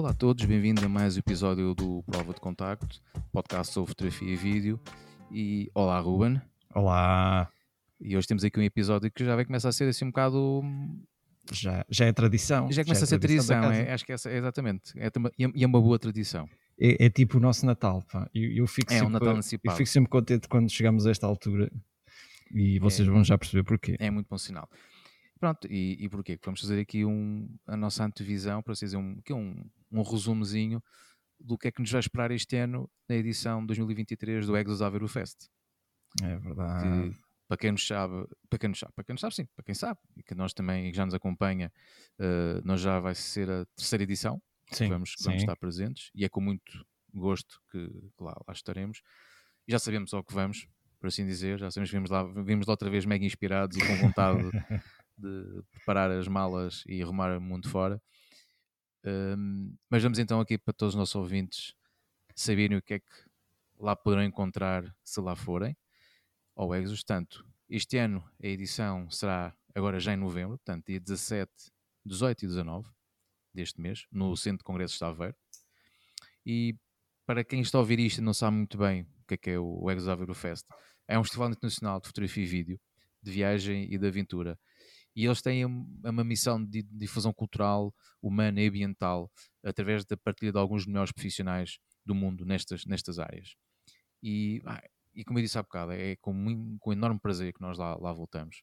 Olá a todos, bem-vindos a mais um episódio do Prova de Contacto, podcast sobre fotografia e vídeo. E olá, Ruben. Olá. E hoje temos aqui um episódio que já vai começar a ser assim um bocado. Já, já é tradição. Já começa já a ser tradição, é, acho que essa, é exatamente. É, e é uma boa tradição. É, é, tipo o nosso Natal, pá. Eu, eu fico é sempre, um Natal antecipado. Eu fico sempre contente quando chegamos a esta altura e vocês é, vão já perceber porquê. É muito bom sinal. Pronto, e, e porquê? Vamos fazer aqui um, a nossa antevisão, para dizer, um, que é um, um resumozinho do que é que nos vai esperar este ano na edição 2023 do Exos Aveiro Fest. É verdade. Que, para quem nos sabe, para quem nos sabe, para quem nos sabe, sim, para quem sabe, e que nós também já nos acompanha, uh, nós já vai ser a terceira edição sim, que vamos, vamos estar presentes e é com muito gosto que, que lá, lá, estaremos. E já sabemos ao que vamos, por assim dizer, já sabemos que vimos lá, vimos lá outra vez mega inspirados e com vontade de preparar as malas e arrumar o mundo fora. Um, mas vamos então aqui para todos os nossos ouvintes saberem o que é que lá poderão encontrar se lá forem ao Exos. Tanto este ano a edição será agora já em novembro, portanto dia 17, 18 e 19 deste mês, no Centro de Congressos de Aveiro. E para quem está a ouvir isto e não sabe muito bem o que é que é o Exos Aveiro Fest, é um festival internacional de fotografia e vídeo, de viagem e de aventura e eles têm uma missão de difusão cultural, humana e ambiental através da partilha de alguns dos melhores profissionais do mundo nestas, nestas áreas. E, ah, e como eu disse há bocado, é com, com enorme prazer que nós lá, lá voltamos,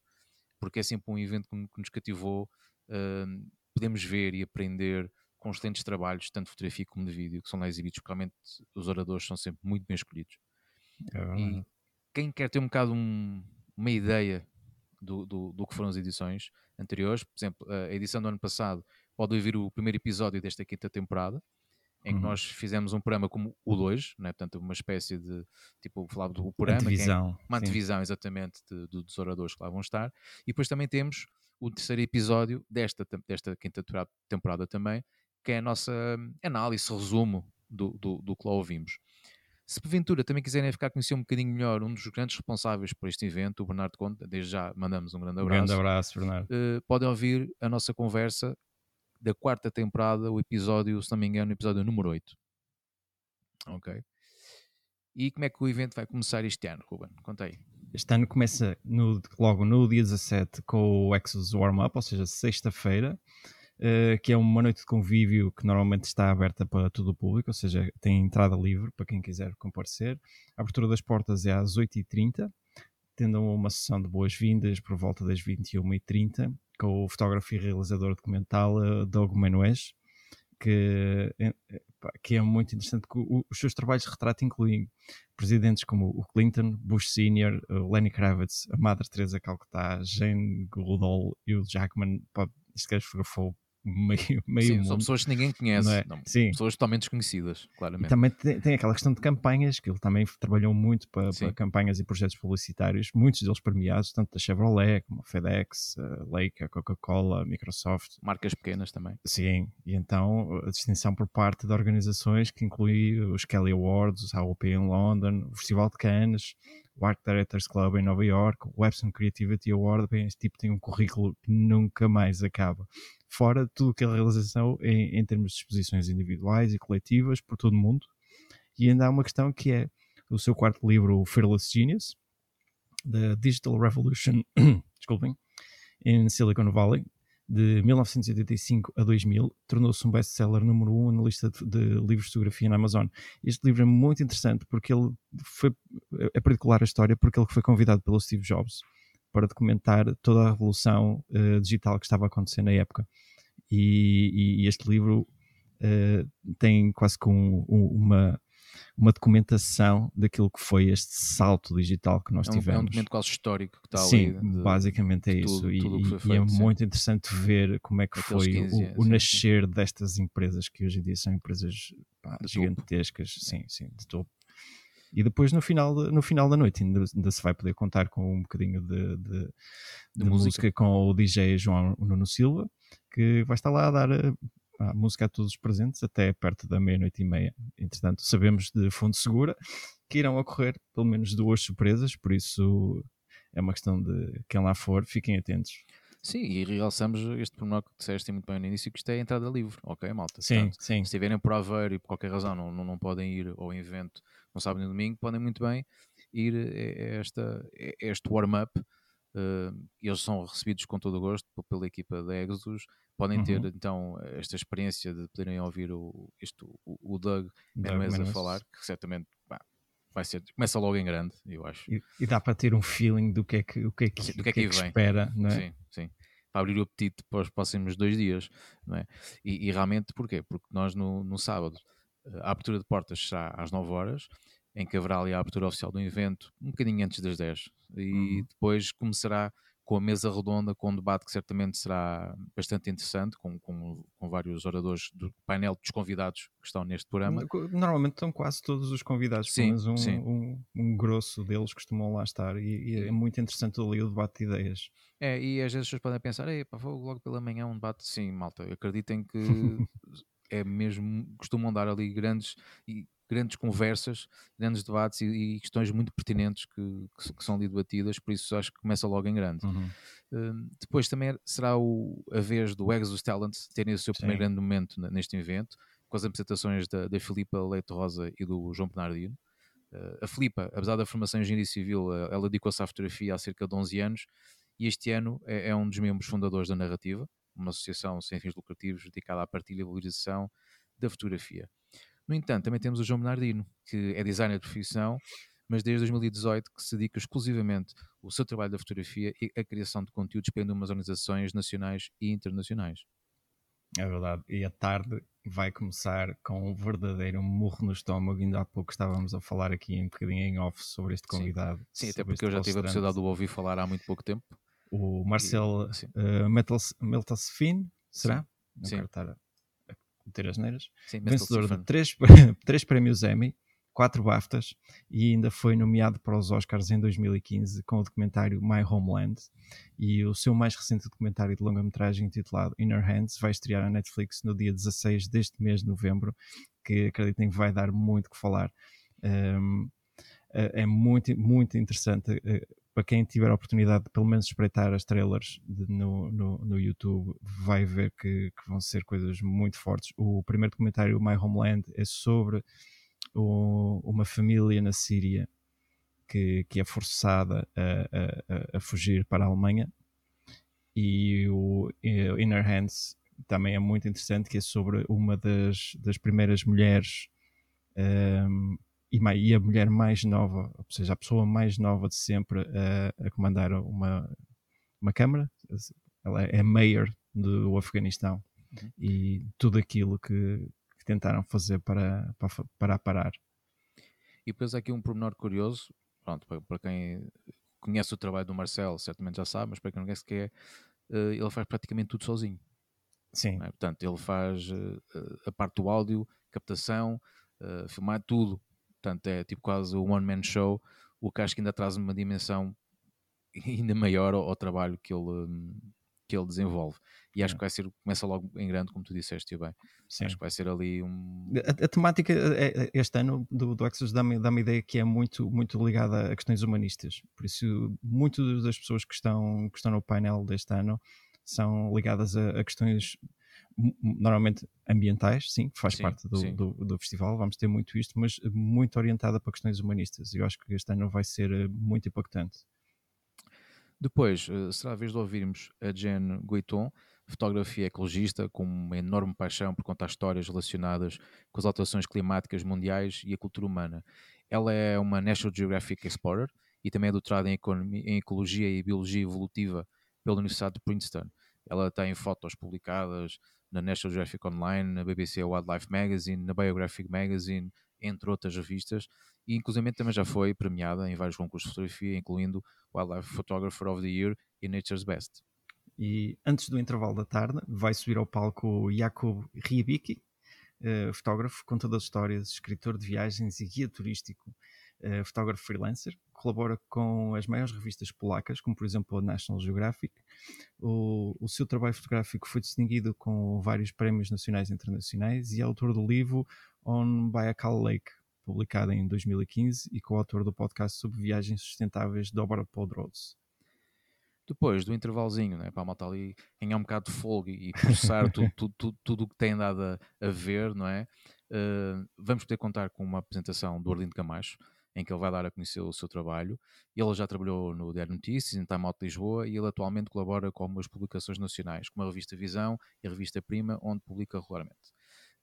porque é sempre um evento que, que nos cativou. Uh, podemos ver e aprender com excelentes trabalhos, tanto de fotografia como de vídeo, que são lá exibidos, porque realmente os oradores são sempre muito bem escolhidos. É e quem quer ter um bocado um, uma ideia do, do, do, que foram as edições anteriores. Por exemplo, a edição do ano passado pode ouvir o primeiro episódio desta quinta temporada, em que uhum. nós fizemos um programa como o 2, né? portanto, uma espécie de, tipo, falar do programa, antevisão, é uma antevisão exatamente de, de, dos oradores que lá vão estar, e depois também temos o terceiro episódio desta, desta quinta temporada também, que é a nossa análise, resumo do, do, do que lá ouvimos. Se porventura também quiserem ficar a conhecer um bocadinho melhor um dos grandes responsáveis por este evento, o Bernardo Conte, desde já mandamos um grande abraço. Um grande abraço, Bernardo. Uh, podem ouvir a nossa conversa da quarta temporada, o episódio, se não me engano, o episódio número 8. Ok. E como é que o evento vai começar este ano, Ruben? Conta aí. Este ano começa no, logo no dia 17 com o Exos Warm Up, ou seja, sexta-feira uh, que é uma noite de convívio que normalmente está aberta para todo o público, ou seja, tem entrada livre para quem quiser comparecer. A abertura das portas é às 8h30, tendo uma sessão de boas-vindas por volta das 21h30, com o fotógrafo e realizador documental uh, Doug Manuez, que, eh, que é muito interessante, que os seus trabalhos de retrato incluem presidentes como o Clinton, Bush Sr., Lenny Kravitz, a Madre Teresa Calcutá, Jane Goodall e o Jackman. Pode, isto que fotografou meio, meio Sim, mundo. são pessoas que ninguém conhece, é? não, Sim. pessoas totalmente desconhecidas, claramente. E também tem, tem, aquela questão de campanhas, que ele também trabalhou muito para, para, campanhas e projetos publicitários, muitos deles premiados, tanto da Chevrolet, como a FedEx, a Leica, a Coca-Cola, a Microsoft. Marcas pequenas também. Sim, e então a distinção por parte de organizações que inclui os Kelly Awards, a AOP em London, o Festival de Cannes, o Art Directors Club em Nova York, o Webson Creativity Award, bem, este tipo tem um currículo que nunca mais acaba. Fora tudo que é realização em, em termos de exposições individuais e coletivas por todo o mundo. E ainda há uma questão que é o seu quarto livro, Fearless Genius, The Digital Revolution, desculpem, em Silicon Valley, de 1985 a 2000, tornou-se um best-seller número um na lista de, de, livros de fotografia na Amazon. Este livro é muito interessante porque ele foi, é particular a história porque ele foi convidado pelo Steve Jobs para documentar toda a revolução uh, digital que estava a acontecer na época. E, e este livro uh, tem quase com um, uma uma documentação daquilo que foi este salto digital que nós é um, tivemos. É um documento quase histórico que está Sim, ali. Sim, basicamente é isso. Tudo, e, tudo feito, e, é sim. muito interessante ver como é que Aqueles foi 15, o, o sim, nascer destas empresas que hoje em dia são empresas pá, gigantescas, sim, sim, de topo. E depois no final, no final da noite ainda, ainda se vai poder contar com um bocadinho de, de, de, de música. música. com o DJ João Nuno Silva, que vai estar lá a dar a música a todos os presentes até perto da meia-noite e meia. Entretanto, sabemos de fonte segura que irão ocorrer pelo menos duas surpresas, por isso é uma questão de quem lá for, fiquem atentos. Sim, e realçamos este pormenor que disseste muito bem no início, que isto é a entrada livre, ok, malta? Sim, Portanto, sim. Se estiverem por Aveiro e por qualquer razão não, não, não podem ir ao evento no sábado e no domingo, podem muito bem ir a, esta, a este warm-up. Uh, eles são recebidos com todo o gosto pela equipa da Exodus. Podem ter uhum. então esta experiência de poderem ouvir o, isto, o, o Doug, Doug a falar, que certamente bah, vai ser, começa logo em grande, eu acho. E, e, dá para ter um feeling do que é que, o que, é que, do que, é que, que, é que espera, não é? Sim, sim. Abrir o apetite para os próximos dois dias, não é? E, e realmente, porquê? Porque nós no, no sábado, a abertura de portas será às 9 horas, em que haverá ali a abertura oficial do evento, um bocadinho antes das 10. E uhum. depois começará com a mesa redonda, com um debate que certamente será bastante interessante, com, com, com, vários oradores do painel dos convidados que estão neste programa. Normalmente estão quase todos os convidados, sim, mas um, um, um, grosso deles costumam lá estar e, e, é muito interessante ali o debate de ideias. É, e às vezes as pessoas podem pensar, Ei, pá, vou logo pela manhã um debate, sim, malta, acreditem que é mesmo, costumam dar ali grandes e grandes conversas, grandes debates e, e questões muito pertinentes que, que, que, são ali debatidas, por isso acho que começa logo em grande. Uhum. Uh, depois também será o, a vez do Exos Talent terem o seu Sim. primeiro grande momento neste evento, com as apresentações da, da Filipa Leite Rosa e do João Bernardino. Uh, a Filipa, apesar da formação em engenharia civil, uh, ela dedicou-se à fotografia há cerca de 11 anos e este ano é, é um dos membros fundadores da Narrativa, uma associação sem fins lucrativos dedicada à partilha e valorização da fotografia. No entanto, também temos o João Bernardino, que é designer de profissão, mas desde 2018 que se dedica exclusivamente o seu trabalho da fotografia e a criação de conteúdos para umas organizações nacionais e internacionais. É verdade. E a tarde vai começar com um verdadeiro murro no estômago. Ainda há pouco estávamos a falar aqui um bocadinho em off sobre este convidado. Sim, Sim até porque eu já tive a possibilidade de o ouvir falar há muito pouco tempo. O Marcel uh, Meltasfin, será? Sim. Não Sim. Quero estar meter as neiras. Sim, vencedor de três, três prémios Emmy, quatro BAFTAs e ainda foi nomeado para os Oscars em 2015 com o documentário My Homeland. E o seu mais recente documentário de longa-metragem intitulado Inner Hands vai estrear na Netflix no dia 16 deste mês de novembro, que acreditem que vai dar muito que falar. Um, é, é muito, muito interessante eh, para quem tiver a oportunidade de pelo menos espreitar as trailers de, no, no, no, YouTube, vai ver que, que, vão ser coisas muito fortes. O primeiro documentário, My Homeland, é sobre o, uma família na Síria que, que é forçada a, a, a, fugir para a Alemanha. E o Inner Hands também é muito interessante, que é sobre uma das, das primeiras mulheres um, e, a mulher mais nova, ou seja, a pessoa mais nova de sempre a, a comandar uma, uma câmara. Ela é mayor do Afeganistão uhum. e tudo aquilo que, que, tentaram fazer para, para, para parar. E depois aqui um pormenor curioso, pronto, para, para, quem conhece o trabalho do Marcelo, certamente já sabe, mas para quem não conhece que é, uh, ele faz praticamente tudo sozinho. Sim. É? Portanto, ele faz uh, a parte do áudio, captação, filmar tudo portanto é tipo quase o one man show, o que acho que ainda traz uma dimensão ainda maior ao, ao trabalho que ele, que ele desenvolve. E acho é. que vai ser, começa logo em grande, como tu disseste, bem. Sim. Acho que vai ser ali um. A, a temática é, é, este ano do, do Exos dá-me dá ideia que é muito, muito ligada a questões humanistas. Por isso, muitas das pessoas que estão, que estão no painel deste ano são ligadas a, a questões normalmente ambientais, sim, faz sim, parte do, do, do, festival, vamos ter muito isto, mas muito orientada para questões humanistas. E eu acho que este ano vai ser eh, muito impactante. Depois, eh, será a vez de ouvirmos a Jen Guiton, fotógrafa e ecologista, com uma enorme paixão por contar histórias relacionadas com as alterações climáticas mundiais e a cultura humana. Ela é uma National Geographic Explorer e também é doutorada em, em Ecologia e Biologia Evolutiva pela Universidade de Princeton. Ela tem fotos publicadas na National Geographic Online, na BBC Wildlife Magazine, na Biographic Magazine, entre outras revistas, e inclusive também já foi premiada em vários concursos de fotografia, incluindo Wildlife Photographer of the Year e Nature's Best. E antes do intervalo da tarde, vai subir ao palco Jakub Riebicki, uh, fotógrafo, contador de histórias, escritor de viagens e guia turístico, uh, fotógrafo freelancer, colabora com as maiores revistas polacas, como por exemplo a National Geographic. O, o seu trabalho fotográfico foi distinguido com vários prémios nacionais e internacionais e é autor do livro On Baikal Lake, publicado em 2015, e co-autor do podcast sobre viagens sustentáveis Dobra Podrods. Depois do intervalozinho, né, para a malta ali ganhar um bocado de folga e processar tudo o que tem dado a, a ver, não é? Uh, vamos poder contar com uma apresentação do Arlindo Camacho, em que ele vai dar a conhecer o seu trabalho. Ele já trabalhou no Diário Notícias, em Time Out Lisboa, e ele atualmente colabora com algumas publicações nacionais, como a revista Visão e a revista Prima, onde publica regularmente.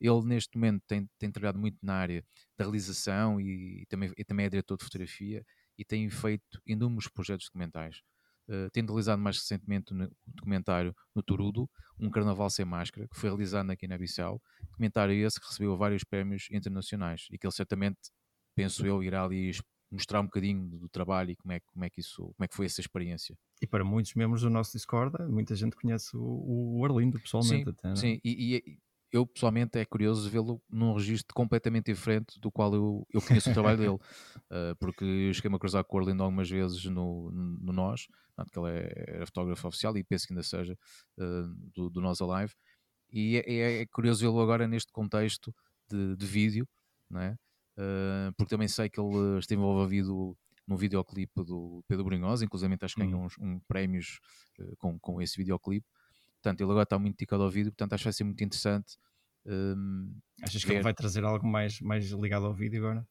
Ele, neste momento, tem, tem trabalhado muito na área da realização e, e, também, e também é diretor de fotografia e tem feito inúmeros projetos documentais. Uh, tendo realizado mais recentemente um documentário no Turudo, Um Carnaval Sem Máscara, que foi realizado na Guiné-Bissau. Documentário esse que recebeu vários prémios internacionais e que ele certamente, penso eu, irá ali mostrar um bocadinho do, trabalho e como é, como, é que isso, como é que foi essa experiência. E para muitos membros do nosso Discord, muita gente conhece o, o Arlindo pessoalmente sim, até. Não? Sim, e, e, eu pessoalmente é curioso vê-lo num registro completamente diferente do qual eu, eu conheço o trabalho dele, uh, porque eu cheguei-me a cruzar com o Orlando algumas vezes no, no Nós, que ele é, era fotógrafo oficial e penso que ainda seja uh, do, do Nós Alive, e é, é, é curioso vê-lo agora neste contexto de, de vídeo, não é? Uh, porque também sei que ele esteve envolvido num videoclipe do Pedro Brunhosa, inclusive acho que ganhou uhum. uns um prémios com, com esse videoclipe, Portanto, ele agora está muito dedicado ao vídeo, portanto, acho que vai ser muito interessante. Um, Achas ver... que ele vai trazer algo mais, mais ligado ao vídeo agora?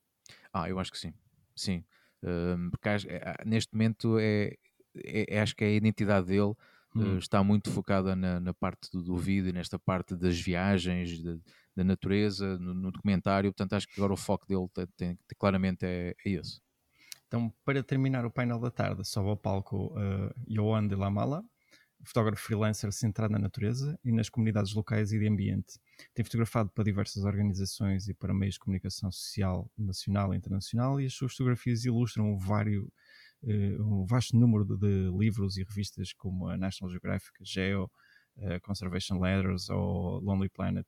Ah, eu acho que sim. Sim. Um, porque acho, é, neste momento é, é, é, acho que é a identidade dele hum. uh, está muito focada na, na parte do, vídeo, nesta parte das viagens, de, da natureza, no, no, documentário. Portanto, acho que agora o foco dele tem, tem, claramente é, é esse. Então, para terminar o painel da tarde, sobe ao palco uh, Yohan de Lamala, fotógrafo freelancer centrado na natureza e nas comunidades locais e de ambiente. Tem fotografado para diversas organizações e para meios de comunicação social nacional e internacional e as suas fotografias ilustram um, vário, um vasto número de, de, livros e revistas como a National Geographic, Geo, uh, Conservation Letters ou Lonely Planet.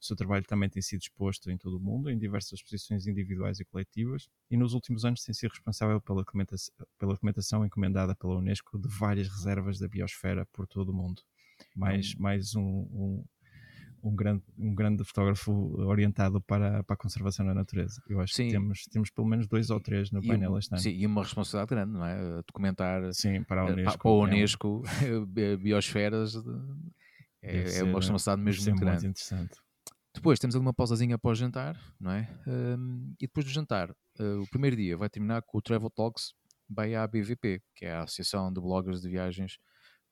O seu trabalho também tem sido exposto em todo o mundo, em diversas exposições individuais e coletivas, e nos últimos anos tem sido responsável pela documentação, pela documentação encomendada pela Unesco de várias reservas da biosfera por todo o mundo. Mais, hum. mais um, um um grande, um grande fotógrafo orientado para, para a conservação da natureza. Eu acho sim. que temos, temos pelo menos dois ou três no painel este ano. Sim, e uma responsabilidade grande, não é? Documentar sim, para a eh, Unesco, para a Unesco é biosferas é, é uma responsabilidade mesmo muito grande. interessante. Depois temos ali uma pausazinha após jantar, não é? Um, e depois do jantar, uh, o primeiro dia vai terminar com o Travel Talks by ABVP, que é a Associação de Bloggers de Viagens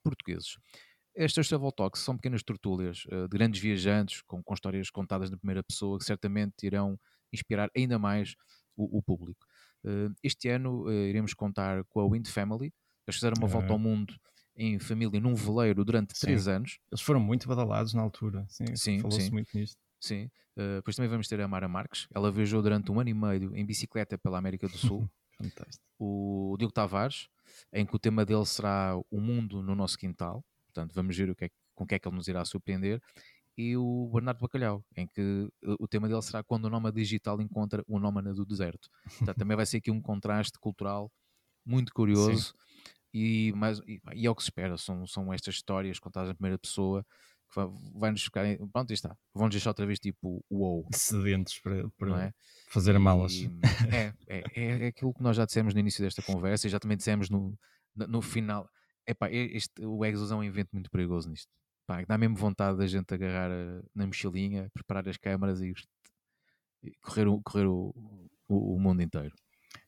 Portugueses. Estas travel talks são pequenas tertúlias uh, de grandes viajantes com, com, histórias contadas na primeira pessoa que certamente irão inspirar ainda mais o, o público. Uh, este ano uh, iremos contar com a Wind Family. Eles fizeram uma volta ao mundo em família num veleiro durante sim. três anos. Eles foram muito badalados na altura. Sim, sim falou-se muito nisto. Sim. Depois também vamos ter a Mara Marques. Ela viajou durante um ano e meio em bicicleta pela América do Sul. Fantástico. O Diogo Tavares, em que o tema dele será o mundo no nosso quintal. Portanto, vamos ver o que é, com o que é que ele nos irá surpreender. E o Bernardo Bacalhau, em que o tema dele será quando o nómada digital encontra o nómada do deserto. Portanto, também vai ser aqui um contraste cultural muito curioso. E, mas, e, e, é o que se espera, são, são estas histórias contadas em primeira pessoa que vai-nos ficar. Pronto, está. Vão-nos deixar outra vez tipo wow. Sedentos para, para é? fazer malas. E, é, é, é, aquilo que nós já dissemos no início desta conversa e já também dissemos no, no final. Epá, este, o Exos é um evento muito perigoso nisto. Pá, dá mesmo vontade da gente agarrar eh, na mochilinha, preparar as câmaras e, e correr, o, correr o, o, o mundo inteiro.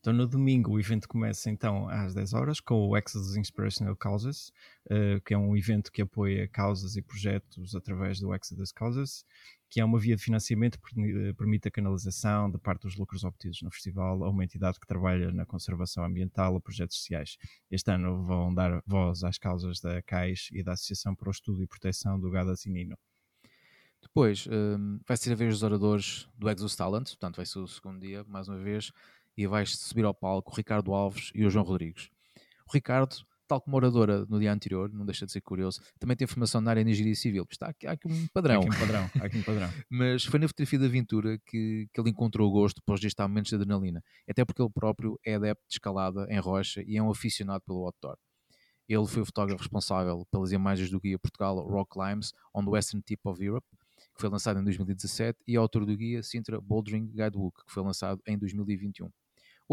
Então, no domingo, o evento começa então às 10 horas com o Exodus Inspirational Causes, uh, que é um evento que apoia causas e projetos através do Exodus Causes, que é uma via de financiamento que eh, permite a canalização de parte dos lucros obtidos no festival a uma entidade que trabalha na conservação ambiental ou projetos sociais. Este ano vão dar voz às causas da CAIS e da Associação para o Estudo e Proteção do Gado Asinino. Depois, um, vai ser a vez dos oradores do Exos Talent, portanto vai ser o segundo dia, mais uma vez, e vais subir ao palco o Ricardo Alves e o João Rodrigues. O Ricardo, tal como oradora no dia anterior, não deixa de ser curioso, também tem formação na área de engenharia civil. Está aqui, há aqui um padrão. Há aqui um padrão, aqui um padrão. Mas foi na fotografia de aventura que, que ele encontrou o gosto para registrar momentos de adrenalina. Até porque ele próprio é adepto de escalada em rocha e é um aficionado pelo outdoor. Ele foi o fotógrafo responsável pelas imagens do guia Portugal Rock Climbs on the Western Tip of Europe, que foi lançado em 2017, e autor do guia Sintra Bouldering Guidebook, que foi lançado em 2021.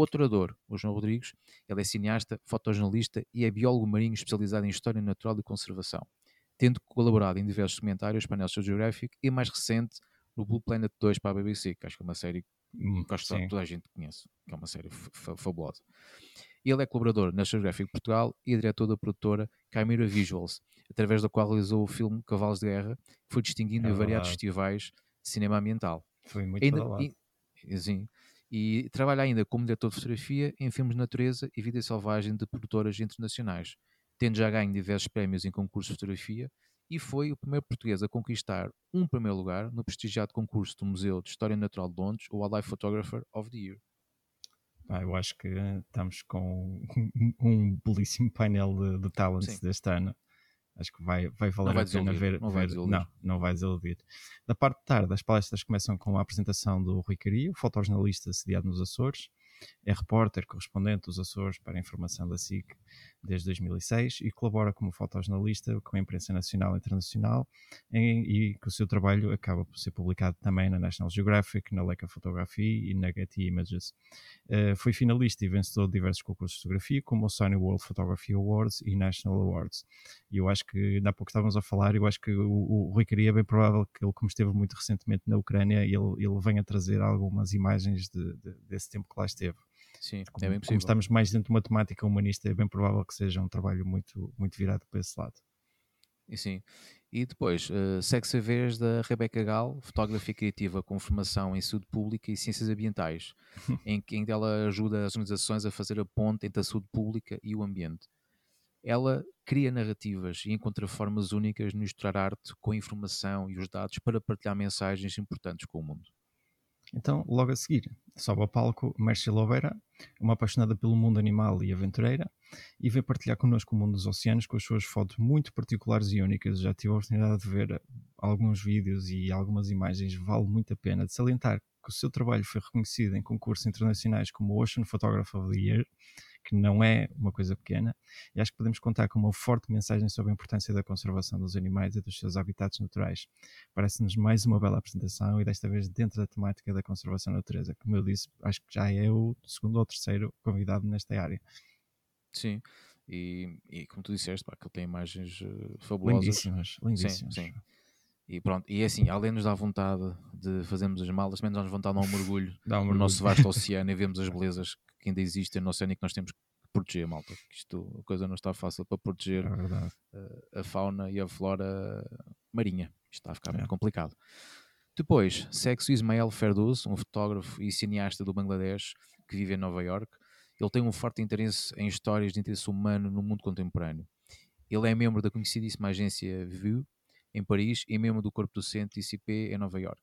Outro orador, o João Rodrigues, ele é cineasta, fotojornalista e é biólogo marinho especializado em História Natural e Conservação, tendo colaborado em diversos documentários para National Geographic e, mais recente, no Blue Planet 2 para a BBC, que acho que é uma série hum, que acho que toda a gente conhece, que é uma série fabulosa. Ele é colaborador na Geographic Portugal e é diretor da produtora Chimera Visuals, através da qual realizou o filme Cavalos de Guerra, que foi distinguido é em variados festivais de cinema ambiental. Foi muito ainda, e, sim, e trabalha ainda como diretor de fotografia em filmes de natureza e vida selvagem de produtoras internacionais, tendo já ganho diversos prémios em concursos de fotografia e foi o primeiro português a conquistar um primeiro lugar no prestigiado concurso do Museu de História Natural de Londres, o Wildlife Photographer of the Year. Ah, eu acho que estamos com um belíssimo painel de, de talents deste ano. Acho que vai, vai valer vai a pena ver. Não, ver, vai não, não vai desiludir. Da parte de tarde, as palestras começam com a apresentação do Rui Caria, fotojornalista sediado nos Açores. É repórter, correspondente dos Açores para a informação da SIC desde 2006 e colabora como fotojornalista com a imprensa nacional e internacional em, e que o seu trabalho acaba por ser publicado também na National Geographic, na Leica Photography e na Getty Images. Uh, foi finalista e vencedor de diversos concursos de fotografia, como o Sony World Photography Awards e National Awards. E eu acho que, ainda há pouco estávamos a falar, eu acho que o, o Rui Caria é bem provável que ele, como esteve muito recentemente na Ucrânia, ele, ele venha trazer algumas imagens de, de, desse tempo que lá esteve. Sim, como, é bem possível. Como estamos mais dentro de uma temática humanista, é bem provável que seja um trabalho muito, muito virado para esse lado. E sim. E depois, uh, segue-se a vez da Rebeca Gal, fotógrafa criativa com formação em saúde pública e ciências ambientais, em que ela ajuda as organizações a fazer a ponte entre a saúde pública e o ambiente. Ela cria narrativas e encontra formas únicas de misturar arte com a informação e os dados para partilhar mensagens importantes com o mundo. Então, logo a seguir, sobe ao palco Mércia Louveira, uma apaixonada pelo mundo animal e aventureira, e vem partilhar connosco o mundo dos oceanos com as suas fotos muito particulares e únicas. Já tive a oportunidade de ver alguns vídeos e algumas imagens, vale muito a pena de salientar que o seu trabalho foi reconhecido em concursos internacionais como Ocean Photographer of the Year, que não é uma coisa pequena, e acho que podemos contar com uma forte mensagem sobre a importância da conservação dos animais e dos seus habitats naturais. Parece-nos mais uma bela apresentação e desta vez dentro da temática da conservação da natureza. Como eu disse, acho que já é o segundo ou terceiro convidado nesta área. Sim, e, e como tu disseste, pá, que ele tem imagens uh, fabulosas. Lindíssimas, lindíssimas. Sim, sim. E pronto, e é assim, além de nos dar vontade de fazermos as malas, também nos dá vontade de dar um mergulho, um mergulho. no nosso vasto oceano e vemos as belezas que ainda existem no oceano e que nós temos que proteger, malta. Isto, a coisa não está fácil para proteger é a, a, fauna e a flora marinha. Isto está a ficar é. muito complicado. Depois, segue-se Ismael Ferdouz, um fotógrafo e cineasta do Bangladesh que vive em Nova York. Ele tem um forte interesse em histórias de interesse humano no mundo contemporâneo. Ele é membro da conhecidíssima agência View, em Paris, e membro do corpo docente ICP em Nova York.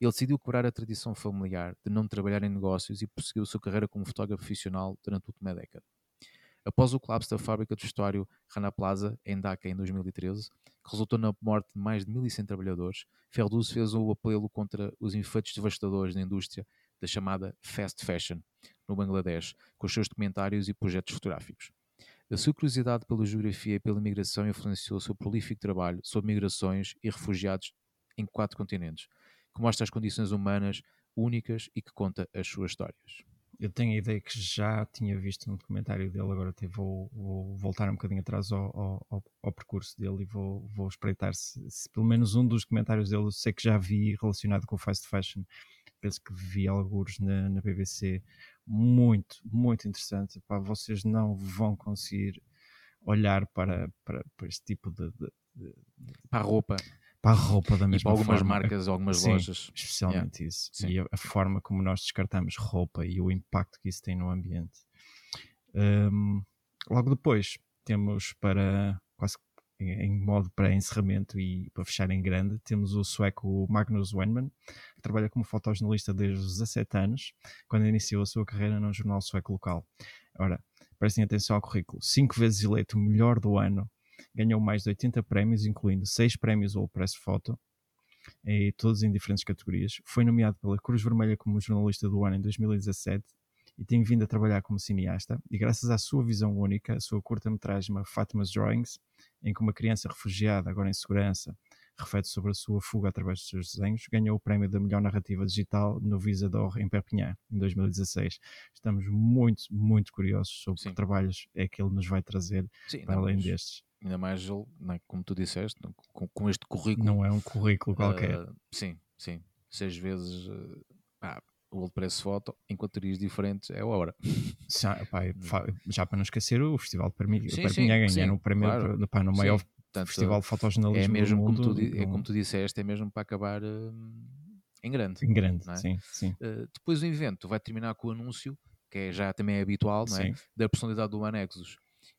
Ele decidiu quebrar a tradição familiar de não trabalhar em negócios e prosseguiu sua carreira como fotógrafo profissional durante a última década. Após o colapso da fábrica de vestuário Rana Plaza, em Dhaka, em 2013, que resultou na morte de mais de 1.100 trabalhadores, Ferdouz fez o apelo contra os efeitos devastadores da indústria da chamada fast fashion no Bangladesh, com os seus documentários e projetos fotográficos. A sua curiosidade pela geografia e pela migração influenciou o seu prolífico trabalho sobre migrações e refugiados em quatro continentes, que mostra as condições humanas únicas e que conta as suas histórias. Eu tenho a ideia que já tinha visto um documentário dele, agora até vou, vou voltar um bocadinho atrás ao, ao, ao percurso dele e vou, vou espreitar se, se, pelo menos um dos documentários dele sei que já vi relacionado com o fast fashion. Penso que vi alguns na, na BBC muito, muito interessante. Pá, vocês não vão conseguir olhar para, para, para este tipo de, de, de, para a roupa para a roupa da mesma e para algumas forma. marcas, algumas Sim, lojas. Especialmente yeah. isso. Sim. E a, forma como nós descartamos roupa e o impacto que isso tem no ambiente. Um, logo depois temos para quase em modo para encerramento e para fechar em grande, temos o sueco Magnus Wenman, que trabalha como fotojornalista desde os 17 anos, quando iniciou a sua carreira num jornal sueco local. Ora, prestem atenção ao currículo. Cinco vezes eleito o melhor do ano, ganhou mais de 80 prémios, incluindo seis prémios All Press Photo, e todos em diferentes categorias. Foi nomeado pela Cruz Vermelha como jornalista do ano em 2017 e tem vindo a trabalhar como cineasta. E graças à sua visão única, a sua curta-metragem Fatima's Drawings, em que uma criança refugiada, agora em segurança, reflete sobre a sua fuga através dos seus desenhos, ganhou o prémio da melhor narrativa digital no Visador em Perpignan, em 2016. Estamos muito, muito curiosos sobre Sim. que trabalhos é que ele nos vai trazer Sim, para além destes. Ainda mais, ele, é, como tu disseste, com, com, este currículo. Não é um currículo qualquer. Uh, sim, sim. Seis vezes. Uh, ah, o Old Press Photo em quanterias diferentes é a hora. Já, pá, hum. já para não esquecer o Festival de Perpignan ganhar um prémio claro. pá, no maior Portanto, festival de fotojornalismo é mesmo mundo, como tu, é como tu disseste, é mesmo para acabar uh, em grande. Em grande, é? sim, sim. Uh, depois o evento vai terminar com o anúncio, que é, já também é habitual, não é? da personalidade do Anexos.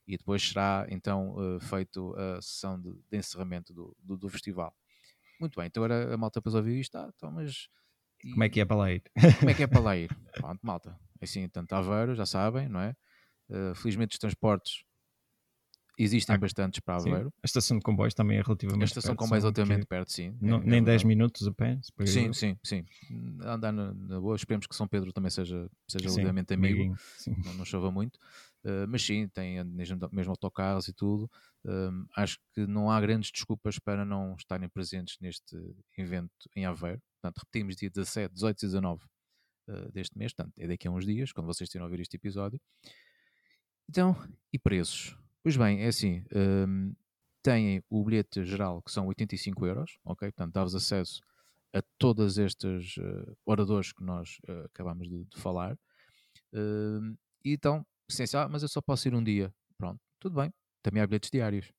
E depois será então uh, feito a sessão de, de encerramento do, do, do, festival. Muito bem, então agora a malta depois ouviu isto, ah, então, mas e... Como é que é para lá ir? Como é que é para lá ir? Pronto, malta. É assim, tanto Aveiro, já sabem, não é? Uh, felizmente os transportes existem ah, bastantes para Aveiro. Sim. A estação de comboios também é relativamente perto. A estação de comboios é relativamente perto, sim. Não, é, nem é 10 minutos a pé? Sim, sim, sim. Andar na, na, boa. Esperemos que São Pedro também seja, seja relativamente amigo. Não, não chova muito. Uh, mas sim, tem mesmo, mesmo autocarros e tudo. Uh, acho que não há grandes desculpas para não estarem presentes neste evento em Aveiro. Portanto, repetimos dia 17, 18 e 19 uh, deste mês, portanto, é daqui a uns dias, quando vocês tiverem a ouvir este episódio. Então, e preços? Pois bem, é assim, um, têm o bilhete geral que são 85 euros, ok? Portanto, dá-vos acesso a todas estas uh, oradores que nós uh, acabamos de, de falar. Uh, e então, se ah, mas eu só posso ir um dia. Pronto, tudo bem. Também há bilhetes diários.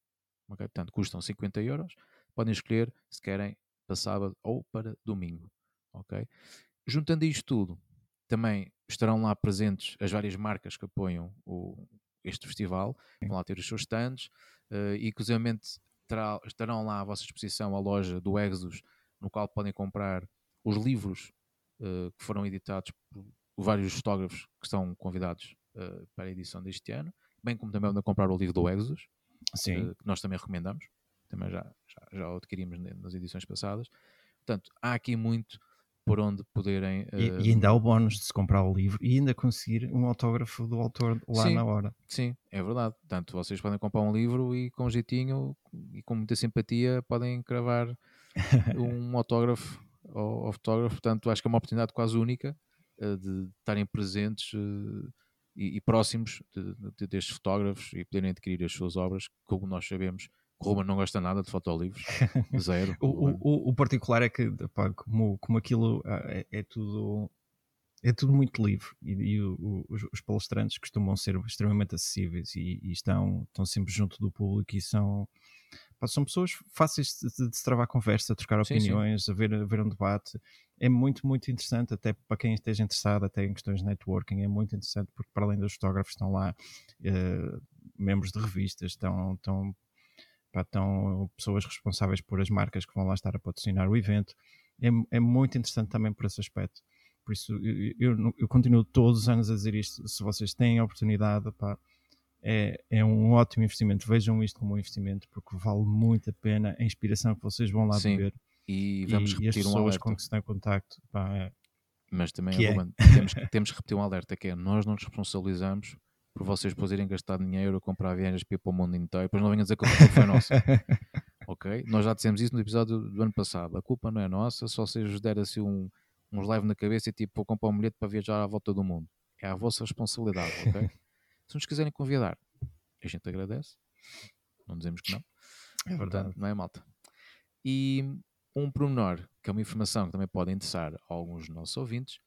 Okay? Portanto, custam 50 euros. Podem escolher se querem para sábado ou para domingo. Ok? Juntando isto tudo, também estarão lá presentes as várias marcas que apoiam o, este festival, vão lá ter os seus stands uh, e, inclusivamente, terá, estarão lá à vossa disposição a loja do Exodus, no qual podem comprar os livros uh, que foram editados por vários fotógrafos que estão convidados uh, para a edição deste ano, bem como também podem comprar o livro do Exodus, que nós também recomendamos também já, já, já o adquirimos nas edições passadas. Portanto, há aqui muito por onde poderem. Uh... E, e, eh, ainda há o bónus de se comprar o livro e ainda conseguir um autógrafo do autor lá sim, na hora. Sim, é verdade. Portanto, vocês podem comprar um livro e com jeitinho e com muita simpatia podem cravar um autógrafo ao, ao, fotógrafo. Portanto, acho que é uma oportunidade quase única uh, de estarem presentes. Uh, e, e, próximos de, de, destes fotógrafos e poderem adquirir as suas obras, como nós sabemos, Ruben não gosta nada de fotolivros, zero. o, o, o, particular é que, pá, como, como aquilo ah, é, é, tudo é tudo muito livre e, e o, os, os, palestrantes costumam ser extremamente acessíveis e, e, estão, estão sempre junto do público e são, pá, são pessoas fáceis de, de, se travar conversa, trocar opiniões, sim, sim. A, ver, a ver um debate. É muito, muito interessante, até para quem esteja interessado até em questões de networking, é muito interessante porque para além dos fotógrafos estão lá uh, membros de revistas, estão, estão Pá, estão pessoas responsáveis por as marcas que vão lá estar a patrocinar o evento. É, é muito interessante também por esse aspecto. Por isso, eu, eu, eu, continuo todos os anos a dizer isto. Se vocês têm a oportunidade, pá, é, é um ótimo investimento. Vejam isto como um investimento, porque vale muito a pena a inspiração que vocês vão lá Sim. beber. E vamos e, repetir e um com que se tem contacto. Pá, é, Mas também é, é. temos, temos que repetir um alerta, que é nós não nos responsabilizamos por vocês depois irem gastar dinheiro a comprar viagens para ir para o mundo inteiro, depois não venham dizer que a culpa foi nossa. ok? Nós já dissemos isso no episódio do ano passado. A culpa não é nossa, só se vos der assim um, uns live na cabeça e tipo, vou comprar um bilhete para viajar à volta do mundo. É a vossa responsabilidade, ok? se nos quiserem convidar, a gente agradece. Não dizemos que não. É verdade. não é malta. E um pormenor, que é uma informação que também pode interessar a alguns dos nossos ouvintes,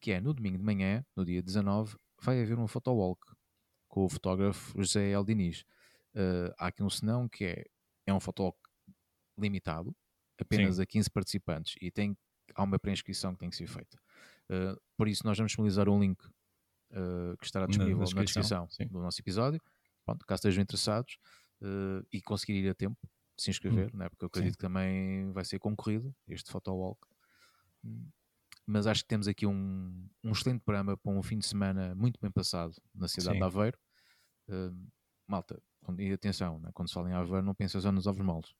que é no domingo de manhã, no dia 19, vai haver um photowalk com o fotógrafo José El Diniz. Uh, há aqui um senão que é, é um photowalk limitado, apenas Sim. a 15 participantes, e tem, há uma pré-inscrição que tem que ser feita. Uh, por isso, nós vamos disponibilizar um link uh, que estará disponível na, na descrição, do nosso episódio. Pronto, caso estejam interessados e conseguir ir a tempo se inscrever, hum. né? porque eu acredito Sim. que também vai ser concorrido este photowalk. Mas acho que temos aqui um, um excelente programa para um fim de semana muito bem passado na cidade Sim. de Aveiro. Uh, malta, e atenção, né? quando se fala em Aveiro, não pensas só nos ovos moles.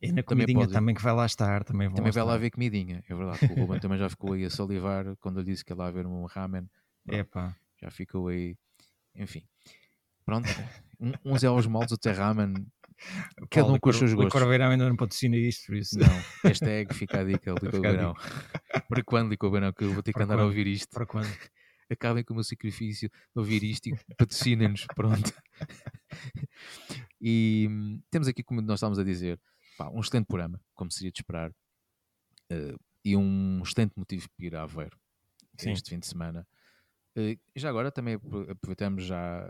E na comidinha também, também que vai lá estar, também, também vai lá haver comidinha, é verdade. O Ruben também já ficou aí a salivar quando eu disse que ia lá haver um ramen. Epa. Já ficou aí, enfim. Pronto, uns é aos moldes, outros é ramen. Cada um com os seus gostos. O Licor ainda não patrocina isto, por isso. Não, hashtag fica a dica, Licor Beirão. Para quando, Licor Beirão, que eu vou ter que Para andar quando? a ouvir isto? Para quando? Acabem com o meu sacrifício de ouvir isto e patrocinem-nos, pronto. e hum, temos aqui, como nós estávamos a dizer, pá, um excelente programa, como seria de esperar, uh, e um excelente motivo para ir a Aveiro Sim. este fim de semana. Uh, já agora também aproveitamos já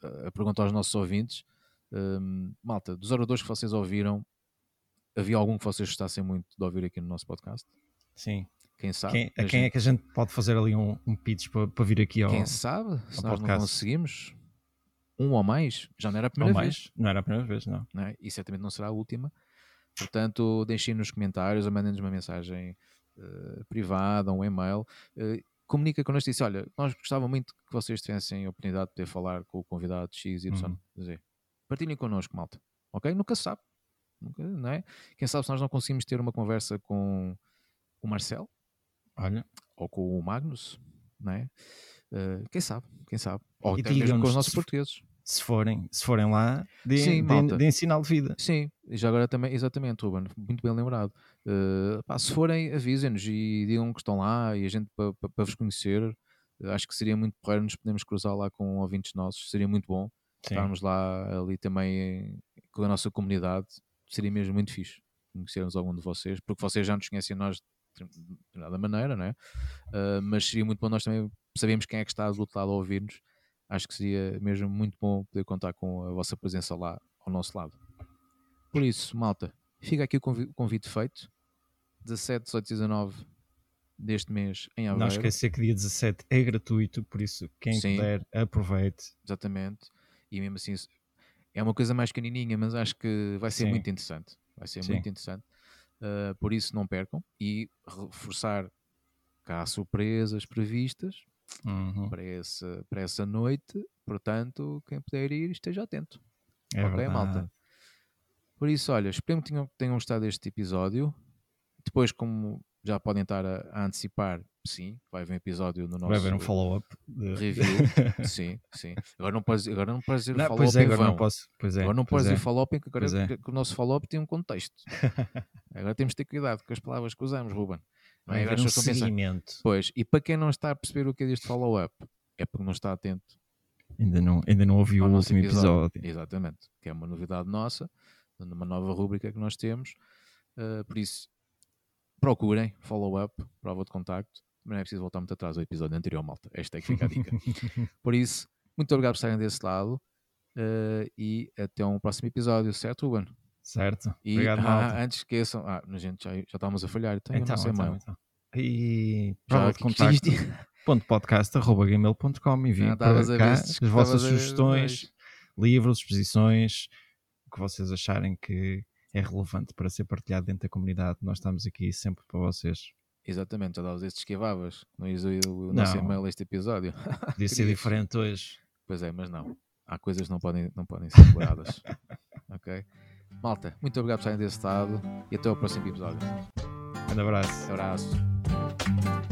a, a pergunta aos nossos ouvintes um, malta, dos oradores que vocês ouviram, havia algum que vocês gostassem muito de ouvir aqui no nosso podcast? Sim. Quem sabe? Quem, a, quem gente... é que a gente pode fazer ali um, um pitch para, para vir aqui ao Quem sabe? Se nós podcast. não conseguimos um ou mais, já não era a primeira ou vez. Mais. Não era a primeira vez, não. não é? E certamente não será a última. Portanto, deixem nos comentários ou mandem-nos uma mensagem uh, privada, um e-mail. Uh, comunica connosco e diz: Olha, nós gostávamos muito que vocês tivessem a oportunidade de poder falar com o convidado X, Y, uhum. Z. Partilhem connosco, malta. Ok? Nunca se sabe. Nunca, não é? Quem sabe se nós não conseguimos ter uma conversa com o Marcel Olha. ou com o Magnus, não é? Uh, quem sabe? Quem sabe? Ou e até mesmo com os nossos portugueses. Se forem, se forem lá, deem, de, de, sinal de vida. Sim, e já agora também, exatamente, Ruben, muito bem lembrado. Uh, pá, se forem, avisem-nos e digam que estão lá e a gente para pa, pa vos conhecer. Acho que seria muito porreiro nos podemos cruzar lá com ouvintes nossos, seria muito bom. Sim. estarmos lá ali também com a nossa comunidade, seria mesmo muito fixe conhecermos algum de vocês, porque vocês já nos conhecem nós de determinada maneira, não é? Uh, mas seria muito bom nós também sabemos quem é que está do outro lado a ouvir-nos. Acho que seria mesmo muito bom poder contar com a vossa presença lá ao nosso lado. Por isso, malta, fica aqui o convite feito. 17, 18 e 19 deste mês em Aveiro. Não esquecer que dia 17 é gratuito, por isso quem Sim, puder aproveite. Exatamente e mesmo assim é uma coisa mais canininha, mas acho que vai ser Sim. muito interessante. Vai ser Sim. muito interessante. Uh, por isso não percam e reforçar que há surpresas previstas uhum. para, esse, para essa noite. Portanto, quem puder ir, esteja atento. É ok, verdade. malta? Por isso, olha, espero que tenham, tenham gostado deste episódio. Depois, como já podem estar a, a, antecipar, sim, vai haver um episódio no nosso vai haver um follow-up de... review. sim, sim. Agora não podes, agora não podes dizer follow-up é, agora vão. Não posso, pois é, agora não podes dizer é. follow-up porque agora é. o nosso follow-up tem um contexto. agora temos de ter cuidado com as palavras que usamos, Ruben. Vai haver um seguimento. Pois, e para quem não está a perceber o que é este follow-up, é porque não está atento. Ainda não, ainda não ouviu o último episódio. episódio. Exatamente, que é uma novidade nossa, numa nova rúbrica que nós temos. Uh, por isso, procurem, follow-up, prova de contacto. Mas não é preciso voltar muito atrás ao episódio anterior, malta. Esta é que fica a dica. Por isso, muito obrigado por estarem desse lado uh, e até um próximo episódio, certo, Ruben? Certo. E, obrigado, ah, malta. Antes esqueçam, ah, gente, já, já estávamos a falhar, então, então, então, então, então. E prova de contacto. ponto podcast arroba gmail.com enviem para cá as vossas sugestões, livros, exposições, o que vocês acharem que é relevante para ser partilhado dentro da comunidade. Nós estamos aqui sempre para vocês. Exatamente, já davas estes esquivavas. Não ias o nosso não. e-mail este episódio. Podia ser diferente hoje. Pois é, mas não. Há coisas que não podem, não podem ser curadas. ok? Malta, muito obrigado por estarem desse estado e até o próximo episódio. Um abraço. Um abraço.